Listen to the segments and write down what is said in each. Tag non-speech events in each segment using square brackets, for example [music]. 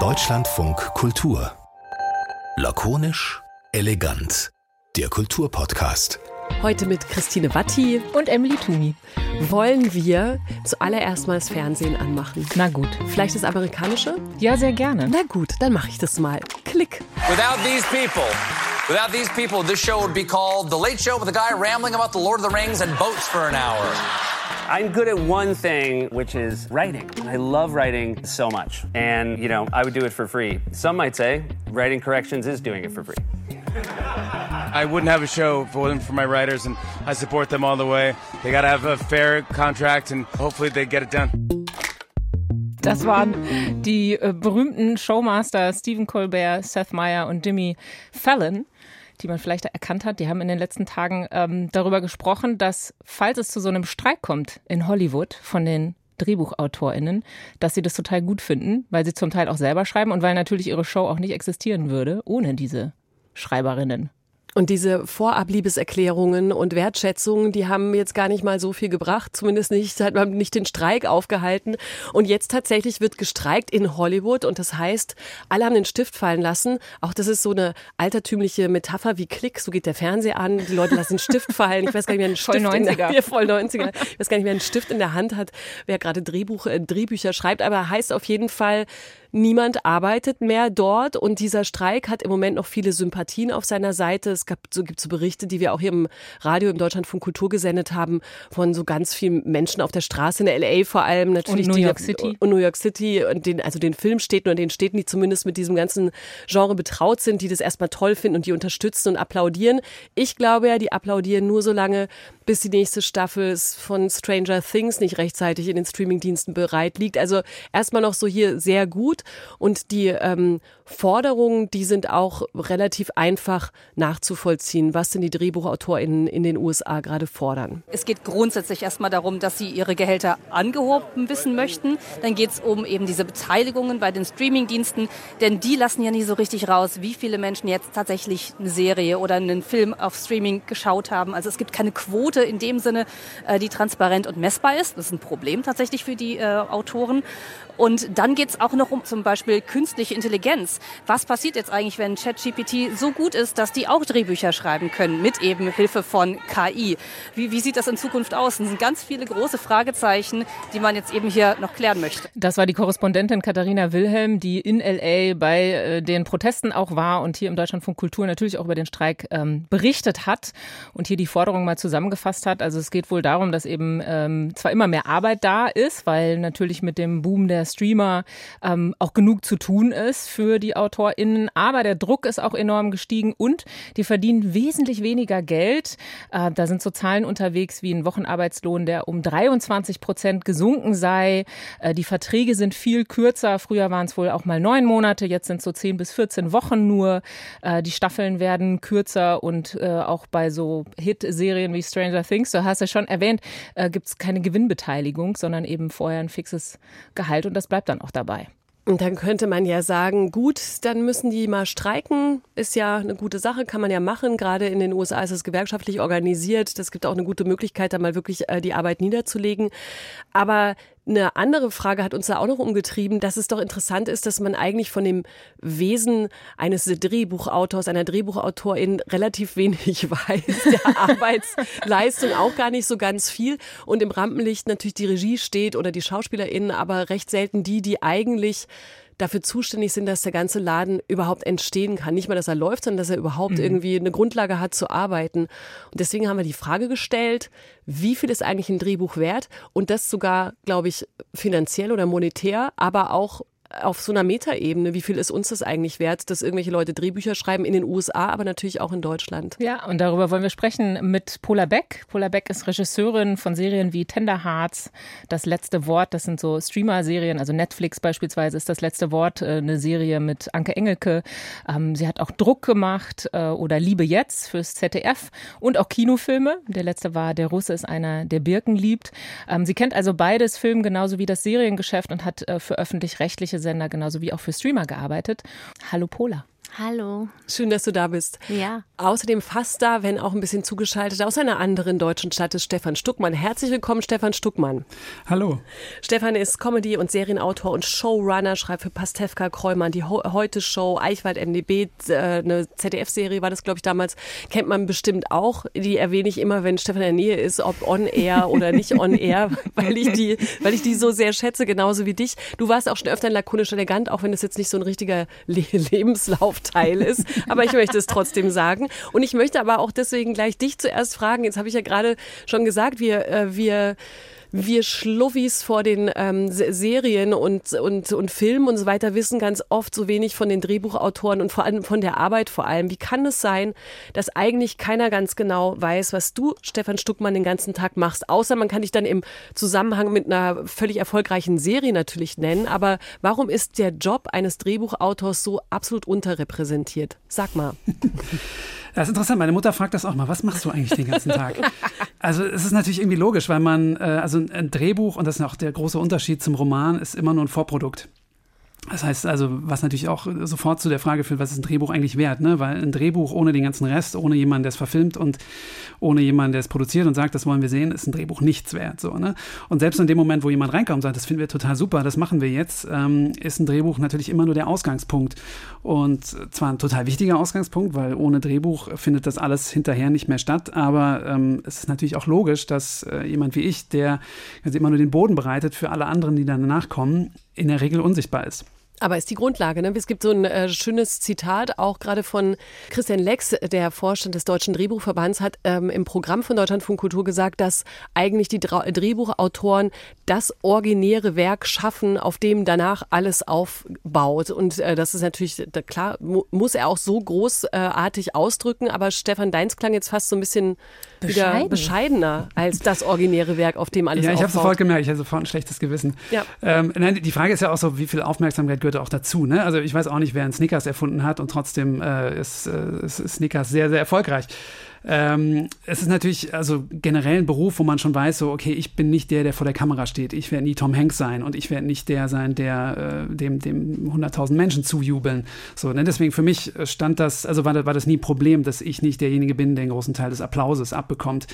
Deutschlandfunk Kultur. Lakonisch, elegant. Der Kulturpodcast. Heute mit Christine Watti und Emily Tumi. Wollen wir zuallererst mal das Fernsehen anmachen? Na gut. Vielleicht das amerikanische? Ja, sehr gerne. Na gut, dann mache ich das mal. Klick. Without these people, without these people, this show would be called The Late Show with a guy rambling about the Lord of the Rings and boats for an hour. I'm good at one thing, which is writing. I love writing so much. And, you know, I would do it for free. Some might say writing corrections is doing it for free. I wouldn't have a show if it wasn't for my writers, and I support them all the way. They got to have a fair contract, and hopefully they get it done. Das waren die äh, berühmten Showmaster Stephen Colbert, Seth Meyer und Jimmy Fallon die man vielleicht erkannt hat, die haben in den letzten Tagen ähm, darüber gesprochen, dass falls es zu so einem Streik kommt in Hollywood von den DrehbuchautorInnen, dass sie das total gut finden, weil sie zum Teil auch selber schreiben und weil natürlich ihre Show auch nicht existieren würde ohne diese Schreiberinnen. Und diese Vorabliebeserklärungen und Wertschätzungen, die haben jetzt gar nicht mal so viel gebracht, zumindest nicht, hat man nicht den Streik aufgehalten. Und jetzt tatsächlich wird gestreikt in Hollywood und das heißt, alle haben den Stift fallen lassen. Auch das ist so eine altertümliche Metapher wie Klick, so geht der Fernseher an, die Leute lassen den Stift fallen. Ich weiß gar nicht, wer einen Stift voll 90er. In der, voll 90er. Ich weiß gar nicht, wer einen Stift in der Hand hat, wer gerade Drehbuch, äh, Drehbücher schreibt, aber heißt auf jeden Fall, Niemand arbeitet mehr dort und dieser Streik hat im Moment noch viele Sympathien auf seiner Seite. Es gab, so, gibt so Berichte, die wir auch hier im Radio im Deutschlandfunk Kultur gesendet haben, von so ganz vielen Menschen auf der Straße in LA vor allem natürlich. Und New York City. Und New York City und den, also den Filmstädten und den Städten, die zumindest mit diesem ganzen Genre betraut sind, die das erstmal toll finden und die unterstützen und applaudieren. Ich glaube ja, die applaudieren nur so lange, bis die nächste Staffel von Stranger Things nicht rechtzeitig in den Streamingdiensten bereit liegt. Also erstmal noch so hier sehr gut und die ähm, Forderungen, die sind auch relativ einfach nachzuvollziehen. Was sind die DrehbuchautorInnen in den USA gerade fordern? Es geht grundsätzlich erstmal darum, dass sie ihre Gehälter angehoben wissen möchten. Dann geht es um eben diese Beteiligungen bei den Streamingdiensten, denn die lassen ja nie so richtig raus, wie viele Menschen jetzt tatsächlich eine Serie oder einen Film auf Streaming geschaut haben. Also es gibt keine Quote in dem Sinne, äh, die transparent und messbar ist. Das ist ein Problem tatsächlich für die äh, Autoren. Und dann geht es auch noch um zum Beispiel künstliche Intelligenz. Was passiert jetzt eigentlich, wenn ChatGPT so gut ist, dass die auch Drehbücher schreiben können mit eben Hilfe von KI? Wie, wie sieht das in Zukunft aus? Das sind ganz viele große Fragezeichen, die man jetzt eben hier noch klären möchte. Das war die Korrespondentin Katharina Wilhelm, die in LA bei äh, den Protesten auch war und hier im Deutschlandfunk Kultur natürlich auch über den Streik ähm, berichtet hat und hier die Forderung mal zusammengefasst hat. Also es geht wohl darum, dass eben ähm, zwar immer mehr Arbeit da ist, weil natürlich mit dem Boom der Streamer ähm, auch genug zu tun ist für die AutorInnen. Aber der Druck ist auch enorm gestiegen und die verdienen wesentlich weniger Geld. Äh, da sind so Zahlen unterwegs wie ein Wochenarbeitslohn, der um 23 Prozent gesunken sei. Äh, die Verträge sind viel kürzer. Früher waren es wohl auch mal neun Monate, jetzt sind es so 10 bis 14 Wochen nur. Äh, die Staffeln werden kürzer und äh, auch bei so Hit-Serien wie Stranger Things, du hast ja schon erwähnt, äh, gibt es keine Gewinnbeteiligung, sondern eben vorher ein fixes Gehalt und das bleibt dann auch dabei. Und dann könnte man ja sagen, gut, dann müssen die mal streiken. Ist ja eine gute Sache, kann man ja machen. Gerade in den USA ist es gewerkschaftlich organisiert. Das gibt auch eine gute Möglichkeit, da mal wirklich äh, die Arbeit niederzulegen. Aber eine andere Frage hat uns da auch noch umgetrieben, dass es doch interessant ist, dass man eigentlich von dem Wesen eines Drehbuchautors, einer Drehbuchautorin relativ [laughs] wenig weiß. Der Arbeitsleistung auch gar nicht so ganz viel. Und im Rampenlicht natürlich die Regie steht oder die SchauspielerInnen, aber recht selten die, die eigentlich dafür zuständig sind, dass der ganze Laden überhaupt entstehen kann. Nicht mal, dass er läuft, sondern dass er überhaupt mhm. irgendwie eine Grundlage hat zu arbeiten. Und deswegen haben wir die Frage gestellt, wie viel ist eigentlich ein Drehbuch wert? Und das sogar, glaube ich, finanziell oder monetär, aber auch auf so einer Metaebene, wie viel ist uns das eigentlich wert, dass irgendwelche Leute Drehbücher schreiben in den USA, aber natürlich auch in Deutschland. Ja, und darüber wollen wir sprechen mit Pola Beck. Pola Beck ist Regisseurin von Serien wie Tender Hearts, Das letzte Wort, das sind so Streamer-Serien, also Netflix beispielsweise ist das letzte Wort, äh, eine Serie mit Anke Engelke. Ähm, sie hat auch Druck gemacht äh, oder Liebe jetzt fürs ZDF und auch Kinofilme. Der letzte war Der Russe ist einer, der Birken liebt. Ähm, sie kennt also beides Film genauso wie das Seriengeschäft und hat äh, für öffentlich-rechtliche Sender genauso wie auch für Streamer gearbeitet. Hallo Pola. Hallo. Schön, dass du da bist. Ja. Außerdem fast da, wenn auch ein bisschen zugeschaltet, aus einer anderen deutschen Stadt ist Stefan Stuckmann. Herzlich willkommen, Stefan Stuckmann. Hallo. Stefan ist Comedy- und Serienautor und Showrunner, schreibt für Pastewka, Kräumann, die Heute-Show, Eichwald, MDB, äh, eine ZDF-Serie war das, glaube ich, damals. Kennt man bestimmt auch. Die erwähne ich immer, wenn Stefan in der Nähe ist, ob on-air oder nicht on-air, [laughs] weil, ich die, weil ich die so sehr schätze, genauso wie dich. Du warst auch schon öfter in lakonisch elegant, auch wenn das jetzt nicht so ein richtiger Le Lebenslauf Teil ist. Aber ich möchte es trotzdem sagen. Und ich möchte aber auch deswegen gleich dich zuerst fragen. Jetzt habe ich ja gerade schon gesagt, wir, äh, wir wir Schluffis vor den ähm, Serien und, und, und Filmen und so weiter wissen ganz oft so wenig von den Drehbuchautoren und vor allem von der Arbeit vor allem. Wie kann es sein, dass eigentlich keiner ganz genau weiß, was du, Stefan Stuckmann, den ganzen Tag machst? Außer man kann dich dann im Zusammenhang mit einer völlig erfolgreichen Serie natürlich nennen. Aber warum ist der Job eines Drehbuchautors so absolut unterrepräsentiert? Sag mal. [laughs] Das ist interessant. Meine Mutter fragt das auch mal. Was machst du eigentlich den ganzen Tag? [laughs] Also es ist natürlich irgendwie logisch, weil man, äh, also ein Drehbuch, und das ist auch der große Unterschied zum Roman, ist immer nur ein Vorprodukt. Das heißt also, was natürlich auch sofort zu der Frage führt, was ist ein Drehbuch eigentlich wert? Ne? Weil ein Drehbuch ohne den ganzen Rest, ohne jemanden, der es verfilmt und ohne jemanden, der es produziert und sagt, das wollen wir sehen, ist ein Drehbuch nichts wert. So, ne? Und selbst in dem Moment, wo jemand reinkommt und sagt, das finden wir total super, das machen wir jetzt, ähm, ist ein Drehbuch natürlich immer nur der Ausgangspunkt. Und zwar ein total wichtiger Ausgangspunkt, weil ohne Drehbuch findet das alles hinterher nicht mehr statt. Aber ähm, es ist natürlich auch logisch, dass äh, jemand wie ich, der also immer nur den Boden bereitet für alle anderen, die danach kommen, in der Regel unsichtbar ist. Aber ist die Grundlage. Ne? Es gibt so ein äh, schönes Zitat, auch gerade von Christian Lex, der Vorstand des Deutschen Drehbuchverbands, hat ähm, im Programm von Deutschlandfunk Kultur gesagt, dass eigentlich die Dra Drehbuchautoren das originäre Werk schaffen, auf dem danach alles aufbaut. Und äh, das ist natürlich, da, klar, mu muss er auch so großartig ausdrücken, aber Stefan Deins klang jetzt fast so ein bisschen Bescheiden. wieder bescheidener als das originäre Werk, auf dem alles ja, aufbaut. Ja, ich habe sofort gemerkt, ich hatte sofort ein schlechtes Gewissen. Ja. Ähm, nein, die Frage ist ja auch so, wie viel Aufmerksamkeit gehört auch dazu. Ne? Also ich weiß auch nicht, wer einen Snickers erfunden hat und trotzdem äh, ist, äh, ist Snickers sehr, sehr erfolgreich. Ähm, es ist natürlich also generell ein Beruf, wo man schon weiß, so, okay, ich bin nicht der, der vor der Kamera steht. Ich werde nie Tom Hanks sein und ich werde nicht der sein, der äh, dem, dem 100.000 Menschen zujubeln. So, ne? Deswegen für mich stand das, also war, war das nie ein Problem, dass ich nicht derjenige bin, der einen großen Teil des Applauses abbekommt.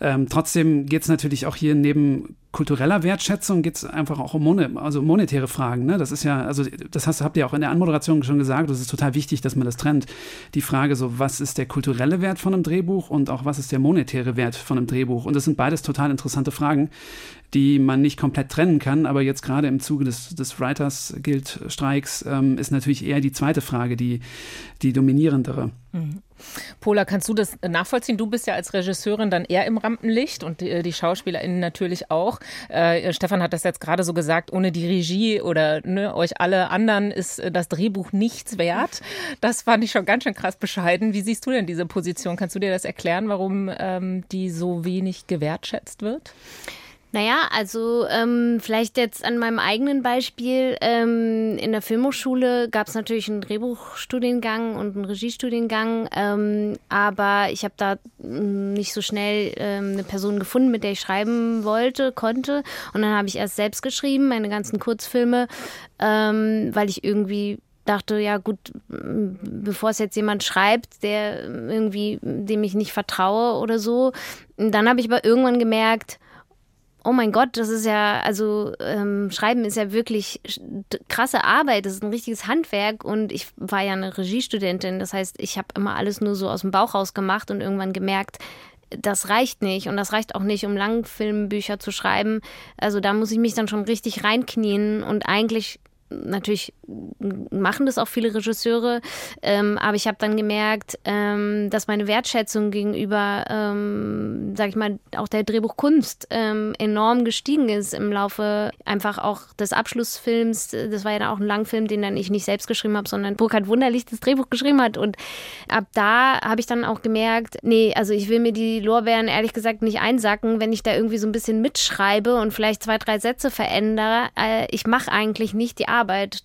Ähm, trotzdem geht es natürlich auch hier neben kultureller Wertschätzung geht es einfach auch um mon also monetäre Fragen. Ne? Das ist ja, also das hast, habt ihr auch in der Anmoderation schon gesagt, es ist total wichtig, dass man das trennt. Die Frage so, was ist der kulturelle Wert von einem Drehbuch und auch was ist der monetäre Wert von einem Drehbuch? Und das sind beides total interessante Fragen, die man nicht komplett trennen kann. Aber jetzt gerade im Zuge des, des Writers Guild Streiks ähm, ist natürlich eher die zweite Frage die, die dominierendere. Mhm. Pola, kannst du das nachvollziehen? Du bist ja als Regisseurin dann eher im Rampenlicht und die, die SchauspielerInnen natürlich auch. Äh, Stefan hat das jetzt gerade so gesagt, ohne die Regie oder ne, euch alle anderen ist äh, das Drehbuch nichts wert. Das fand ich schon ganz schön krass bescheiden. Wie siehst du denn diese Position? Kannst du dir das erklären, warum ähm, die so wenig gewertschätzt wird? Naja, also ähm, vielleicht jetzt an meinem eigenen Beispiel. Ähm, in der Filmhochschule gab es natürlich einen Drehbuchstudiengang und einen Regiestudiengang, ähm, aber ich habe da mm, nicht so schnell ähm, eine Person gefunden, mit der ich schreiben wollte, konnte. Und dann habe ich erst selbst geschrieben, meine ganzen Kurzfilme, ähm, weil ich irgendwie dachte, ja gut, bevor es jetzt jemand schreibt, der irgendwie, dem ich nicht vertraue oder so. Dann habe ich aber irgendwann gemerkt, oh mein Gott, das ist ja, also ähm, Schreiben ist ja wirklich krasse Arbeit, das ist ein richtiges Handwerk. Und ich war ja eine Regiestudentin, das heißt, ich habe immer alles nur so aus dem Bauch raus gemacht und irgendwann gemerkt, das reicht nicht. Und das reicht auch nicht, um Langfilmbücher zu schreiben. Also da muss ich mich dann schon richtig reinknien. Und eigentlich natürlich machen das auch viele Regisseure, ähm, aber ich habe dann gemerkt, ähm, dass meine Wertschätzung gegenüber, ähm, sag ich mal, auch der Drehbuchkunst ähm, enorm gestiegen ist im Laufe einfach auch des Abschlussfilms. Das war ja dann auch ein Langfilm, den dann ich nicht selbst geschrieben habe, sondern Burkhard Wunderlich das Drehbuch geschrieben hat. Und ab da habe ich dann auch gemerkt, nee, also ich will mir die Lorbeeren ehrlich gesagt nicht einsacken, wenn ich da irgendwie so ein bisschen mitschreibe und vielleicht zwei, drei Sätze verändere. Äh, ich mache eigentlich nicht die Arbeit.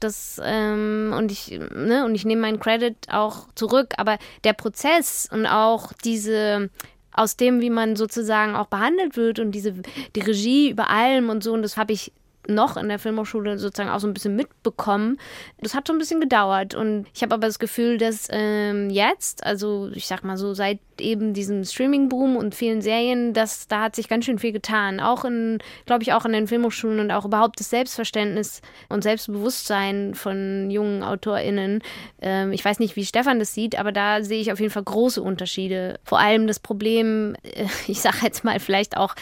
Das, ähm, und ich, ne, und ich nehme meinen Credit auch zurück. Aber der Prozess und auch diese aus dem, wie man sozusagen auch behandelt wird und diese die Regie über allem und so, und das habe ich noch in der Filmhochschule sozusagen auch so ein bisschen mitbekommen. Das hat schon ein bisschen gedauert und ich habe aber das Gefühl, dass ähm, jetzt, also ich sag mal so seit eben diesem Streaming-Boom und vielen Serien, dass da hat sich ganz schön viel getan. Auch in, glaube ich, auch in den Filmhochschulen und auch überhaupt das Selbstverständnis und Selbstbewusstsein von jungen AutorInnen. Ähm, ich weiß nicht, wie Stefan das sieht, aber da sehe ich auf jeden Fall große Unterschiede. Vor allem das Problem, äh, ich sage jetzt mal vielleicht auch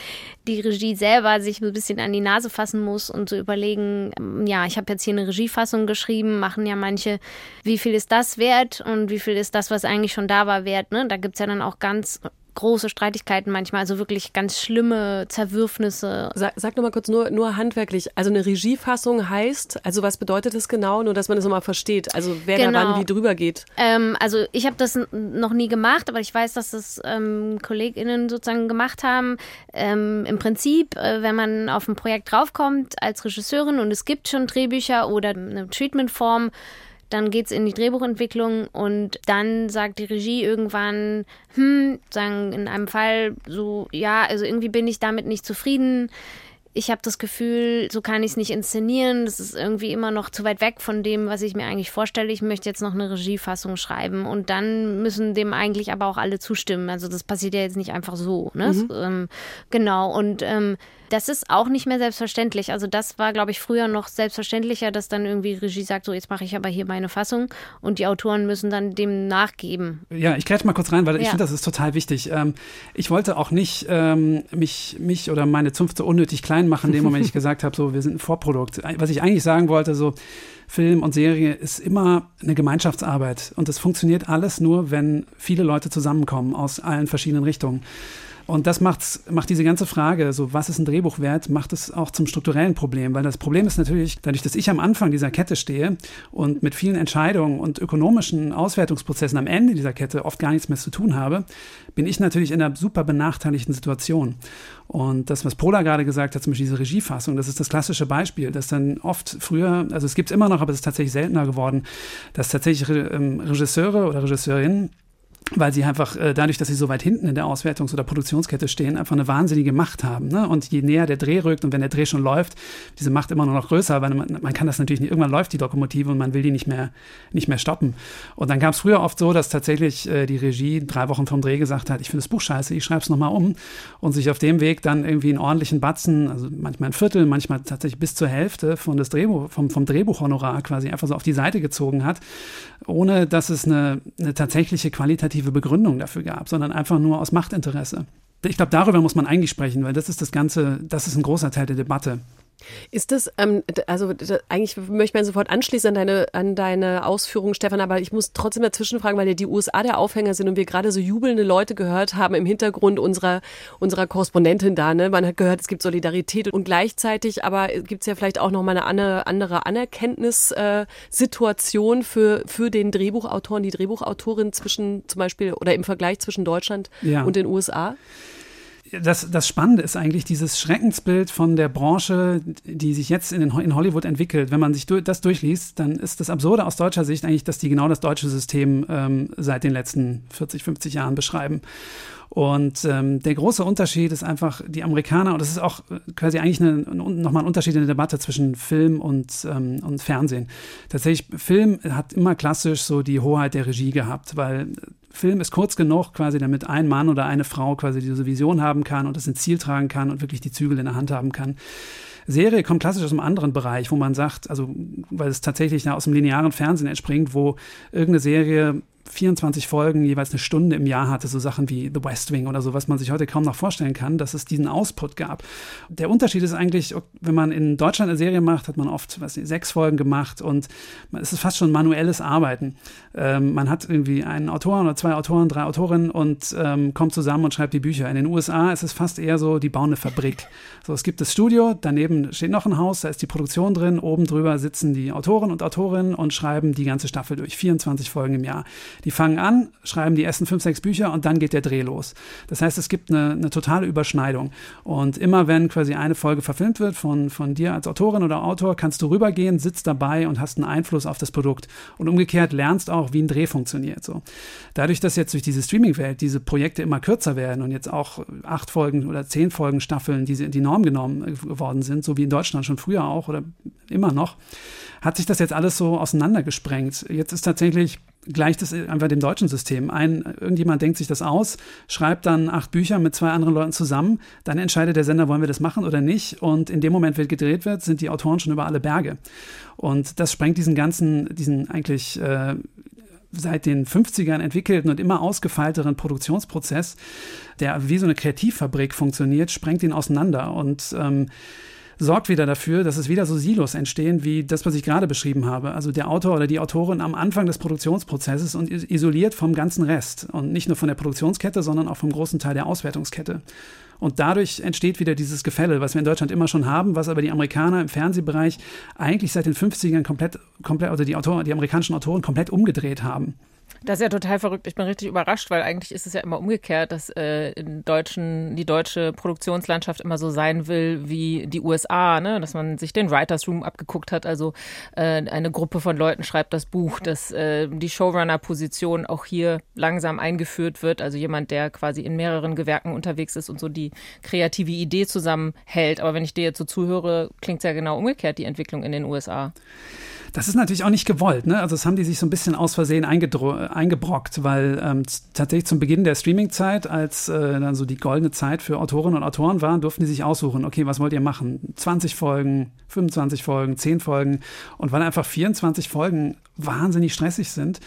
die Regie selber sich ein bisschen an die Nase fassen muss und zu so überlegen, ähm, ja, ich habe jetzt hier eine Regiefassung geschrieben, machen ja manche, wie viel ist das wert und wie viel ist das, was eigentlich schon da war, wert. Ne? Da gibt es ja dann auch ganz große Streitigkeiten manchmal, also wirklich ganz schlimme Zerwürfnisse. Sag, sag mal kurz, nur, nur handwerklich. Also eine Regiefassung heißt, also was bedeutet das genau? Nur, dass man das nochmal versteht. Also wer genau. da wann wie drüber geht. Ähm, also ich habe das noch nie gemacht, aber ich weiß, dass das ähm, KollegInnen sozusagen gemacht haben. Ähm, Im Prinzip, äh, wenn man auf ein Projekt draufkommt als Regisseurin und es gibt schon Drehbücher oder eine Treatmentform, dann geht es in die Drehbuchentwicklung und dann sagt die Regie irgendwann, hm, sagen in einem Fall so, ja, also irgendwie bin ich damit nicht zufrieden. Ich habe das Gefühl, so kann ich es nicht inszenieren. Das ist irgendwie immer noch zu weit weg von dem, was ich mir eigentlich vorstelle. Ich möchte jetzt noch eine Regiefassung schreiben. Und dann müssen dem eigentlich aber auch alle zustimmen. Also das passiert ja jetzt nicht einfach so. Ne? Mhm. Ähm, genau. Und ähm, das ist auch nicht mehr selbstverständlich. Also das war, glaube ich, früher noch selbstverständlicher, dass dann irgendwie Regie sagt, so jetzt mache ich aber hier meine Fassung und die Autoren müssen dann dem nachgeben. Ja, ich greife mal kurz rein, weil ja. ich finde, das ist total wichtig. Ähm, ich wollte auch nicht ähm, mich, mich oder meine Zunft so unnötig klein machen, in dem Moment [laughs] ich gesagt habe, so wir sind ein Vorprodukt. Was ich eigentlich sagen wollte, so Film und Serie ist immer eine Gemeinschaftsarbeit und es funktioniert alles nur, wenn viele Leute zusammenkommen aus allen verschiedenen Richtungen. Und das macht's, macht diese ganze Frage, so was ist ein Drehbuch wert, macht es auch zum strukturellen Problem. Weil das Problem ist natürlich, dadurch, dass ich am Anfang dieser Kette stehe und mit vielen Entscheidungen und ökonomischen Auswertungsprozessen am Ende dieser Kette oft gar nichts mehr zu tun habe, bin ich natürlich in einer super benachteiligten Situation. Und das, was Pola gerade gesagt hat, zum Beispiel diese Regiefassung, das ist das klassische Beispiel, dass dann oft früher, also es gibt es immer noch, aber es ist tatsächlich seltener geworden, dass tatsächlich ähm, Regisseure oder Regisseurinnen weil sie einfach äh, dadurch, dass sie so weit hinten in der Auswertungs- oder Produktionskette stehen, einfach eine wahnsinnige Macht haben. Ne? Und je näher der Dreh rückt und wenn der Dreh schon läuft, diese Macht immer nur noch größer, weil man, man kann das natürlich nicht, irgendwann läuft die Lokomotive und man will die nicht mehr, nicht mehr stoppen. Und dann gab es früher oft so, dass tatsächlich äh, die Regie drei Wochen vom Dreh gesagt hat, ich finde das Buch scheiße, ich schreibe es nochmal um und sich auf dem Weg dann irgendwie einen ordentlichen Batzen, also manchmal ein Viertel, manchmal tatsächlich bis zur Hälfte von das Drehbuch, vom, vom Drehbuchhonorar quasi einfach so auf die Seite gezogen hat, ohne dass es eine, eine tatsächliche qualitative Begründung dafür gab, sondern einfach nur aus Machtinteresse. Ich glaube, darüber muss man eigentlich sprechen, weil das ist das Ganze, das ist ein großer Teil der Debatte. Ist das, ähm, also eigentlich möchte man sofort anschließen an deine, an deine Ausführungen, Stefan, aber ich muss trotzdem dazwischen fragen, weil ja die USA der Aufhänger sind und wir gerade so jubelnde Leute gehört haben im Hintergrund unserer, unserer Korrespondentin da. Ne? Man hat gehört, es gibt Solidarität und gleichzeitig aber gibt es ja vielleicht auch noch mal eine andere Anerkenntnissituation für, für den Drehbuchautoren, die Drehbuchautorin zwischen zum Beispiel oder im Vergleich zwischen Deutschland ja. und den USA das, das Spannende ist eigentlich dieses Schreckensbild von der Branche, die sich jetzt in, in Hollywood entwickelt. Wenn man sich das durchliest, dann ist das Absurde aus deutscher Sicht eigentlich, dass die genau das deutsche System ähm, seit den letzten 40, 50 Jahren beschreiben. Und ähm, der große Unterschied ist einfach, die Amerikaner, und das ist auch quasi eigentlich nochmal ein Unterschied in der Debatte zwischen Film und, ähm, und Fernsehen. Tatsächlich, Film hat immer klassisch so die Hoheit der Regie gehabt, weil Film ist kurz genug, quasi, damit ein Mann oder eine Frau quasi diese Vision haben kann und das ins Ziel tragen kann und wirklich die Zügel in der Hand haben kann. Serie kommt klassisch aus einem anderen Bereich, wo man sagt, also weil es tatsächlich aus dem linearen Fernsehen entspringt, wo irgendeine Serie 24 Folgen, jeweils eine Stunde im Jahr hatte, so Sachen wie The West Wing oder so, was man sich heute kaum noch vorstellen kann, dass es diesen Ausput gab. Der Unterschied ist eigentlich, wenn man in Deutschland eine Serie macht, hat man oft was, sechs Folgen gemacht und es ist fast schon manuelles Arbeiten. Ähm, man hat irgendwie einen Autor oder zwei Autoren, drei Autorinnen und ähm, kommt zusammen und schreibt die Bücher. In den USA ist es fast eher so, die bauen eine Fabrik. So, es gibt das Studio, daneben steht noch ein Haus, da ist die Produktion drin, oben drüber sitzen die Autoren und Autorinnen und schreiben die ganze Staffel durch, 24 Folgen im Jahr. Die fangen an, schreiben die ersten fünf, sechs Bücher und dann geht der Dreh los. Das heißt, es gibt eine, eine totale Überschneidung. Und immer wenn quasi eine Folge verfilmt wird von, von dir als Autorin oder Autor, kannst du rübergehen, sitzt dabei und hast einen Einfluss auf das Produkt. Und umgekehrt lernst auch, wie ein Dreh funktioniert. So. Dadurch, dass jetzt durch diese Streaming-Welt diese Projekte immer kürzer werden und jetzt auch acht Folgen oder zehn Folgen Staffeln, die die Norm genommen äh, geworden sind, so wie in Deutschland schon früher auch oder immer noch, hat sich das jetzt alles so auseinandergesprengt. Jetzt ist tatsächlich gleich das einfach dem deutschen System. Ein, irgendjemand denkt sich das aus, schreibt dann acht Bücher mit zwei anderen Leuten zusammen, dann entscheidet der Sender, wollen wir das machen oder nicht. Und in dem Moment, wenn gedreht wird, sind die Autoren schon über alle Berge. Und das sprengt diesen ganzen, diesen eigentlich äh, seit den 50ern entwickelten und immer ausgefeilteren Produktionsprozess, der wie so eine Kreativfabrik funktioniert, sprengt ihn auseinander. Und ähm, sorgt wieder dafür, dass es wieder so Silos entstehen, wie das, was ich gerade beschrieben habe. Also der Autor oder die Autorin am Anfang des Produktionsprozesses und isoliert vom ganzen Rest. Und nicht nur von der Produktionskette, sondern auch vom großen Teil der Auswertungskette. Und dadurch entsteht wieder dieses Gefälle, was wir in Deutschland immer schon haben, was aber die Amerikaner im Fernsehbereich eigentlich seit den 50ern komplett, komplett oder die, Autoren, die amerikanischen Autoren komplett umgedreht haben. Das ist ja total verrückt. Ich bin richtig überrascht, weil eigentlich ist es ja immer umgekehrt, dass äh, in deutschen, die deutsche Produktionslandschaft immer so sein will wie die USA, ne? dass man sich den Writers Room abgeguckt hat. Also äh, eine Gruppe von Leuten schreibt das Buch, dass äh, die Showrunner-Position auch hier langsam eingeführt wird. Also jemand, der quasi in mehreren Gewerken unterwegs ist und so die kreative Idee zusammenhält. Aber wenn ich dir jetzt so zuhöre, klingt es ja genau umgekehrt, die Entwicklung in den USA. Das ist natürlich auch nicht gewollt. Ne? Also das haben die sich so ein bisschen aus Versehen eingebrockt, weil ähm, tatsächlich zum Beginn der Streaming-Zeit, als äh, dann so die goldene Zeit für Autorinnen und Autoren war, durften die sich aussuchen, okay, was wollt ihr machen? 20 Folgen, 25 Folgen, 10 Folgen. Und weil einfach 24 Folgen wahnsinnig stressig sind.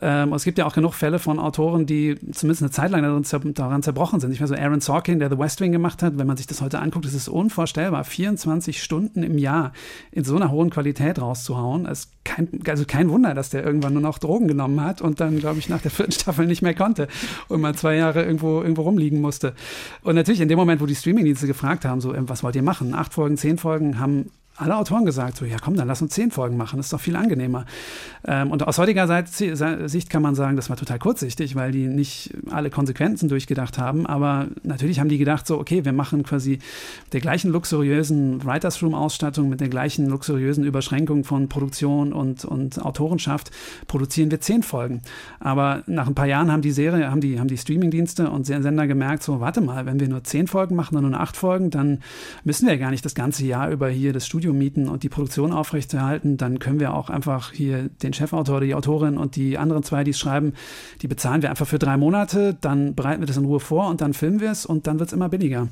Ähm, es gibt ja auch genug Fälle von Autoren, die zumindest eine Zeit lang daran, daran zerbrochen sind. Ich weiß so, Aaron Sorkin, der The West Wing gemacht hat, wenn man sich das heute anguckt, ist es unvorstellbar, 24 Stunden im Jahr in so einer hohen Qualität rauszuhauen. Es kein, also kein Wunder, dass der irgendwann nur noch Drogen genommen hat und dann, glaube ich, nach der vierten [laughs] Staffel nicht mehr konnte und mal zwei Jahre irgendwo, irgendwo rumliegen musste. Und natürlich in dem Moment, wo die Streamingdienste gefragt haben, so, ähm, was wollt ihr machen? Acht Folgen, zehn Folgen, haben alle Autoren gesagt, so, ja komm, dann lass uns zehn Folgen machen, das ist doch viel angenehmer. Ähm, und aus heutiger Sicht kann man sagen, das war total kurzsichtig, weil die nicht alle Konsequenzen durchgedacht haben, aber natürlich haben die gedacht, so, okay, wir machen quasi der gleichen luxuriösen Writers Room Ausstattung, mit der gleichen luxuriösen Überschränkung von Produktion und, und Autorenschaft, produzieren wir zehn Folgen. Aber nach ein paar Jahren haben die Serie, haben die, haben die Streamingdienste und Sender gemerkt, so, warte mal, wenn wir nur zehn Folgen machen und nur acht Folgen, dann müssen wir ja gar nicht das ganze Jahr über hier das Studio Studio mieten und die Produktion aufrechterhalten, dann können wir auch einfach hier den Chefautor, die Autorin und die anderen zwei, die es schreiben, die bezahlen wir einfach für drei Monate, dann bereiten wir das in Ruhe vor und dann filmen wir es und dann wird es immer billiger.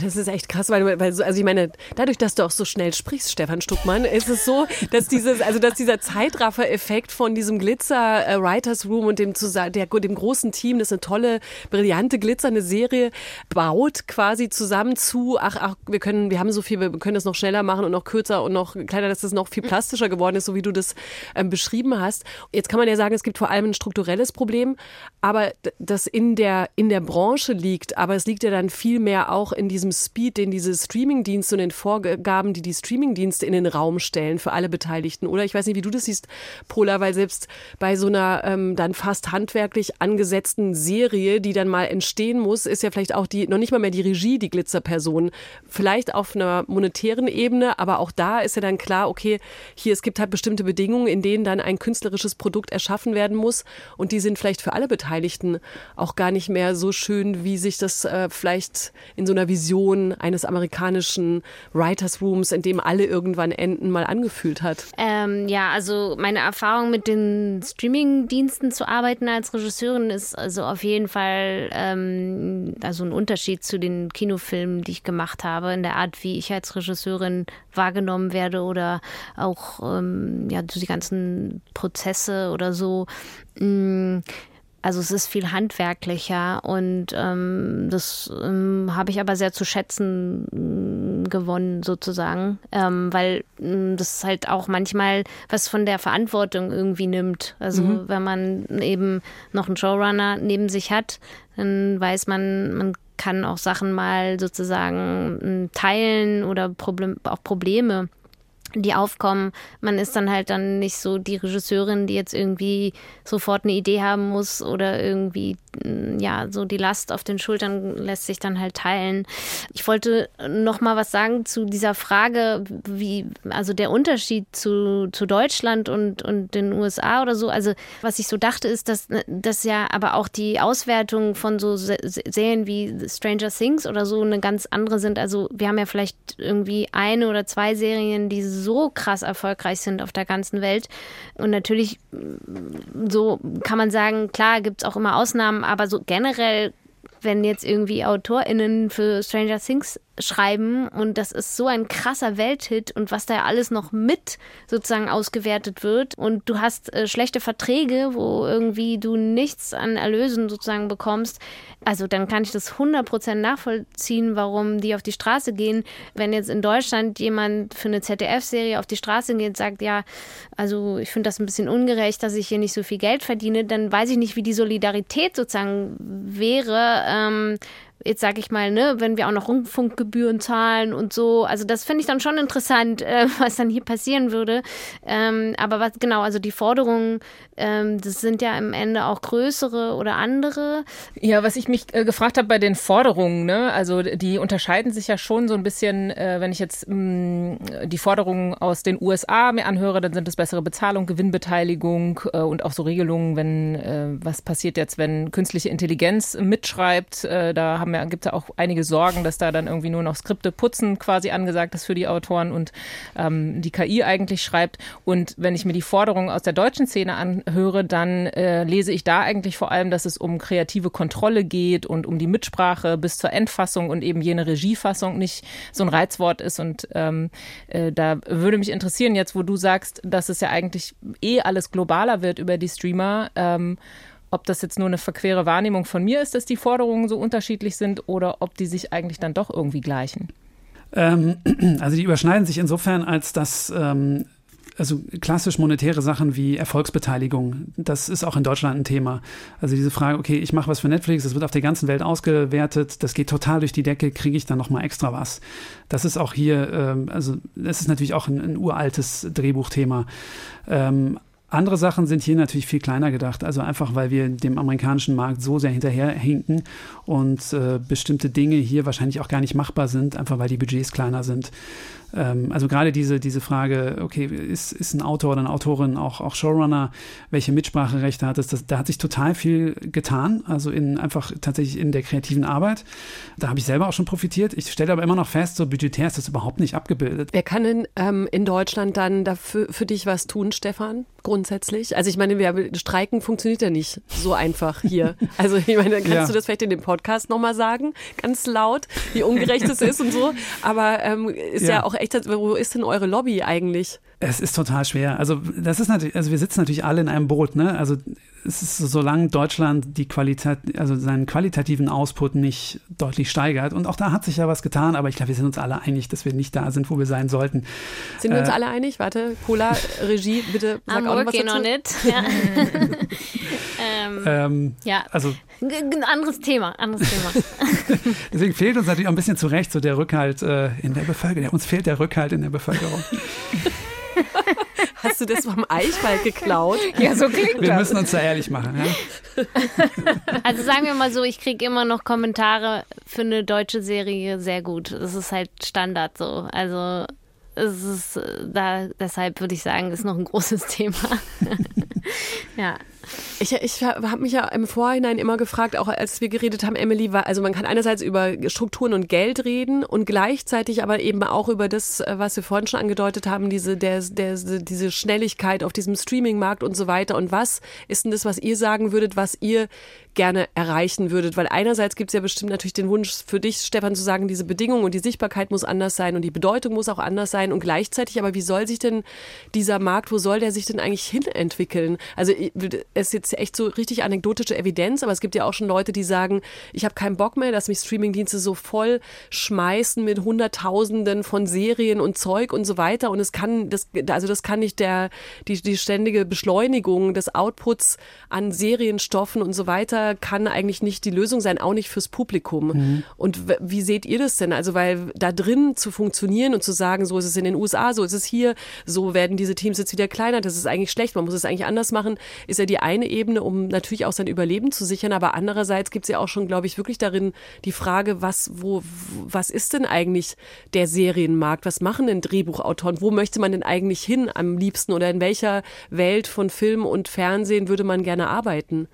Das ist echt krass, weil, weil so, also ich meine, dadurch, dass du auch so schnell sprichst, Stefan Stuckmann, ist es so, dass dieses, also dass dieser Zeitraffer-Effekt von diesem Glitzer äh, Writers Room und dem, der, dem großen Team, das eine tolle, brillante, glitzernde Serie baut, quasi zusammen zu, ach, ach, wir können, wir haben so viel, wir können das noch schneller machen und noch kürzer und noch kleiner, dass das noch viel plastischer geworden ist, so wie du das ähm, beschrieben hast. Jetzt kann man ja sagen, es gibt vor allem ein strukturelles Problem, aber das in der, in der Branche liegt, aber es liegt ja dann viel mehr auch in diesem diesem Speed, den diese Streamingdienste und den Vorgaben, die die Streamingdienste in den Raum stellen für alle Beteiligten. Oder ich weiß nicht, wie du das siehst, Pola, weil selbst bei so einer ähm, dann fast handwerklich angesetzten Serie, die dann mal entstehen muss, ist ja vielleicht auch die, noch nicht mal mehr die Regie, die Glitzerperson. Vielleicht auf einer monetären Ebene, aber auch da ist ja dann klar, okay, hier, es gibt halt bestimmte Bedingungen, in denen dann ein künstlerisches Produkt erschaffen werden muss und die sind vielleicht für alle Beteiligten auch gar nicht mehr so schön, wie sich das äh, vielleicht in so einer Vision Vision eines amerikanischen Writers Rooms, in dem alle irgendwann enden, mal angefühlt hat? Ähm, ja, also meine Erfahrung mit den Streaming-Diensten zu arbeiten als Regisseurin ist also auf jeden Fall ähm, also ein Unterschied zu den Kinofilmen, die ich gemacht habe, in der Art, wie ich als Regisseurin wahrgenommen werde oder auch ähm, ja, die ganzen Prozesse oder so. Mh, mm, also es ist viel handwerklicher und ähm, das ähm, habe ich aber sehr zu schätzen äh, gewonnen sozusagen, ähm, weil äh, das halt auch manchmal was von der Verantwortung irgendwie nimmt. Also mhm. wenn man eben noch einen Showrunner neben sich hat, dann weiß man, man kann auch Sachen mal sozusagen teilen oder Problem, auch Probleme die aufkommen. Man ist dann halt dann nicht so die Regisseurin, die jetzt irgendwie sofort eine Idee haben muss oder irgendwie mm, ja so die Last auf den Schultern lässt sich dann halt teilen. Ich wollte noch mal was sagen zu dieser Frage, wie also der Unterschied zu, zu Deutschland und und den USA oder so. Also was ich so dachte ist, dass das ja aber auch die Auswertung von so Serien wie Stranger Things oder so eine ganz andere sind. Also wir haben ja vielleicht irgendwie eine oder zwei Serien, die so krass erfolgreich sind auf der ganzen Welt. Und natürlich, so kann man sagen, klar gibt es auch immer Ausnahmen, aber so generell wenn jetzt irgendwie AutorInnen für Stranger Things schreiben und das ist so ein krasser Welthit und was da alles noch mit sozusagen ausgewertet wird und du hast äh, schlechte Verträge, wo irgendwie du nichts an Erlösen sozusagen bekommst, also dann kann ich das 100% nachvollziehen, warum die auf die Straße gehen. Wenn jetzt in Deutschland jemand für eine ZDF-Serie auf die Straße geht und sagt, ja, also ich finde das ein bisschen ungerecht, dass ich hier nicht so viel Geld verdiene, dann weiß ich nicht, wie die Solidarität sozusagen wäre, ähm, jetzt sage ich mal, ne, wenn wir auch noch Rundfunkgebühren zahlen und so, also das finde ich dann schon interessant, äh, [laughs] was dann hier passieren würde. Ähm, aber was genau, also die Forderungen, ähm, das sind ja im Ende auch größere oder andere. Ja, was ich mich äh, gefragt habe bei den Forderungen, ne, also die unterscheiden sich ja schon so ein bisschen, äh, wenn ich jetzt mh, mm, die Forderungen aus den USA mir anhöre, dann sind es bessere Bezahlung, Gewinnbeteiligung äh, und auch so Regelungen, wenn äh, was passiert jetzt, wenn künstliche Intelligenz mitschreibt, äh, da haben ja, gibt es auch einige Sorgen, dass da dann irgendwie nur noch Skripte putzen quasi angesagt ist für die Autoren und ähm, die KI eigentlich schreibt. Und wenn ich mir die Forderungen aus der deutschen Szene anhöre, dann äh, lese ich da eigentlich vor allem, dass es um kreative Kontrolle geht und um die Mitsprache bis zur Endfassung und eben jene Regiefassung nicht so ein Reizwort ist. Und ähm, äh, da würde mich interessieren, jetzt wo du sagst, dass es ja eigentlich eh alles globaler wird über die Streamer. Ähm, ob das jetzt nur eine verquere Wahrnehmung von mir ist, dass die Forderungen so unterschiedlich sind oder ob die sich eigentlich dann doch irgendwie gleichen. Ähm, [clears throat] also die überschneiden sich insofern, als dass ähm, also klassisch monetäre Sachen wie Erfolgsbeteiligung, das ist auch in Deutschland ein Thema. Also diese Frage, okay, ich mache was für Netflix, das wird auf der ganzen Welt ausgewertet, das geht total durch die Decke, kriege ich dann nochmal extra was. Das ist auch hier, ähm, also das ist natürlich auch ein, ein uraltes Drehbuchthema. Andere Sachen sind hier natürlich viel kleiner gedacht. Also einfach, weil wir dem amerikanischen Markt so sehr hinterherhinken und äh, bestimmte Dinge hier wahrscheinlich auch gar nicht machbar sind, einfach weil die Budgets kleiner sind. Ähm, also gerade diese, diese Frage, okay, ist, ist ein Autor oder eine Autorin auch, auch Showrunner, welche Mitspracherechte hat es, das, da hat sich total viel getan, also in einfach tatsächlich in der kreativen Arbeit. Da habe ich selber auch schon profitiert. Ich stelle aber immer noch fest, so budgetär ist das überhaupt nicht abgebildet. Wer kann denn ähm, in Deutschland dann dafür für dich was tun, Stefan? Grundsätzlich? Also ich meine, wir, Streiken funktioniert ja nicht so einfach hier. [laughs] Also ich meine, kannst ja. du das vielleicht in dem Podcast nochmal sagen, ganz laut, wie ungerecht es ist und so. Aber ähm, ist ja. ja auch echt, wo ist denn eure Lobby eigentlich? Es ist total schwer. Also das ist natürlich, also wir sitzen natürlich alle in einem Boot, ne? Also es ist, solange Deutschland die Qualität, also seinen qualitativen Output nicht deutlich steigert. Und auch da hat sich ja was getan, aber ich glaube, wir sind uns alle einig, dass wir nicht da sind, wo wir sein sollten. Sind wir uns äh, alle einig? Warte, Cola, Regie, bitte [laughs] sag I'm auch noch was dazu. on it. [laughs] Ja. ähm, [laughs] ähm, ja. Also ein anderes Thema, anderes Thema. Deswegen fehlt uns natürlich auch ein bisschen zu Recht so der Rückhalt äh, in der Bevölkerung. Uns fehlt der Rückhalt in der Bevölkerung. Hast du das vom Eichwald geklaut? Ja, so klingt Wir das. müssen uns da ehrlich machen. Ja? [laughs] Also sagen wir mal so, ich kriege immer noch Kommentare für eine deutsche Serie sehr gut. Das ist halt Standard so. Also es ist da, deshalb würde ich sagen, ist noch ein großes [laughs] Thema. ja. Ich, ich habe mich ja im Vorhinein immer gefragt, auch als wir geredet haben, Emily, war, also man kann einerseits über Strukturen und Geld reden und gleichzeitig aber eben auch über das, äh, was wir vorhin schon angedeutet haben, diese, der, der, diese Schnelligkeit auf diesem Streaming-Markt und so weiter. Und was ist denn das, was ihr sagen würdet, was ihr gerne erreichen würdet? Weil einerseits gibt es ja bestimmt natürlich den Wunsch für dich, Stefan, zu sagen, diese Bedingungen und die Sichtbarkeit muss anders sein und die Bedeutung muss auch anders sein und gleichzeitig, aber wie soll sich denn dieser Markt, wo soll der sich denn eigentlich hin entwickeln? Also ist jetzt echt so richtig anekdotische Evidenz, aber es gibt ja auch schon Leute, die sagen, ich habe keinen Bock mehr, dass mich Streamingdienste so voll schmeißen mit Hunderttausenden von Serien und Zeug und so weiter. Und es kann, das, also das kann nicht der, die, die ständige Beschleunigung des Outputs an Serienstoffen und so weiter kann eigentlich nicht die Lösung sein, auch nicht fürs Publikum. Mhm. Und wie seht ihr das denn? Also, weil da drin zu funktionieren und zu sagen, so ist es in den USA, so ist es hier, so werden diese Teams jetzt wieder kleiner, das ist eigentlich schlecht, man muss es eigentlich anders machen, ist ja die eine Ebene, um natürlich auch sein Überleben zu sichern, aber andererseits gibt es ja auch schon, glaube ich, wirklich darin die Frage, was, wo, was ist denn eigentlich der Serienmarkt? Was machen denn Drehbuchautoren? Wo möchte man denn eigentlich hin am liebsten oder in welcher Welt von Film und Fernsehen würde man gerne arbeiten?